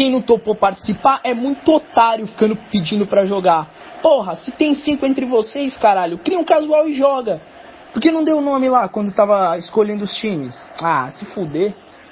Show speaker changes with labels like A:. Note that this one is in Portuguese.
A: quem não topou participar é muito otário ficando pedindo para jogar. Porra, se tem cinco entre vocês, caralho, cria um casual e joga. Por que não deu o nome lá quando tava escolhendo os times? Ah, se fuder.